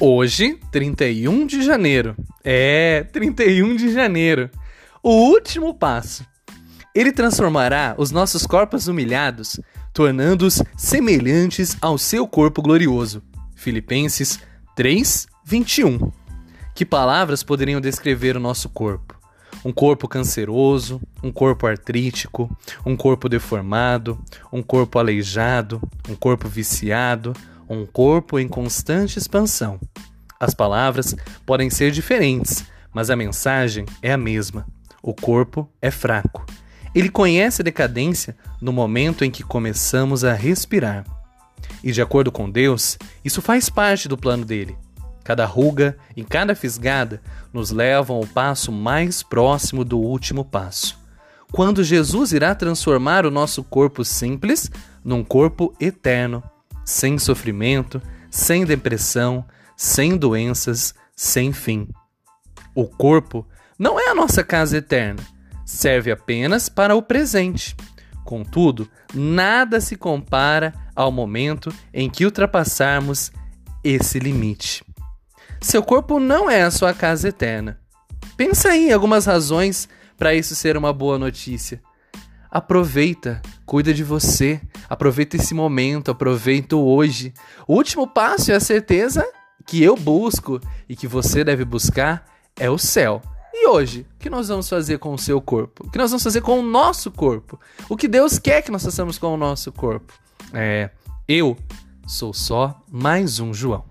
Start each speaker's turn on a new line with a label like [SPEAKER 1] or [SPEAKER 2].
[SPEAKER 1] Hoje, 31 de janeiro. É, 31 de janeiro. O último passo. Ele transformará os nossos corpos humilhados, tornando-os semelhantes ao seu corpo glorioso. Filipenses 3, 21. Que palavras poderiam descrever o nosso corpo? Um corpo canceroso, um corpo artrítico, um corpo deformado, um corpo aleijado, um corpo viciado, um corpo em constante expansão. As palavras podem ser diferentes, mas a mensagem é a mesma. O corpo é fraco. Ele conhece a decadência no momento em que começamos a respirar. E de acordo com Deus, isso faz parte do plano dele. Cada ruga e cada fisgada nos levam ao passo mais próximo do último passo. Quando Jesus irá transformar o nosso corpo simples num corpo eterno sem sofrimento, sem depressão, sem doenças, sem fim. O corpo não é a nossa casa eterna, serve apenas para o presente. Contudo, nada se compara ao momento em que ultrapassarmos esse limite. Seu corpo não é a sua casa eterna. Pensa aí em algumas razões para isso ser uma boa notícia. Aproveita, cuida de você, aproveita esse momento, aproveita o hoje. O último passo é a certeza que eu busco e que você deve buscar é o céu. E hoje, o que nós vamos fazer com o seu corpo? O que nós vamos fazer com o nosso corpo? O que Deus quer que nós façamos com o nosso corpo? É, eu sou só mais um João.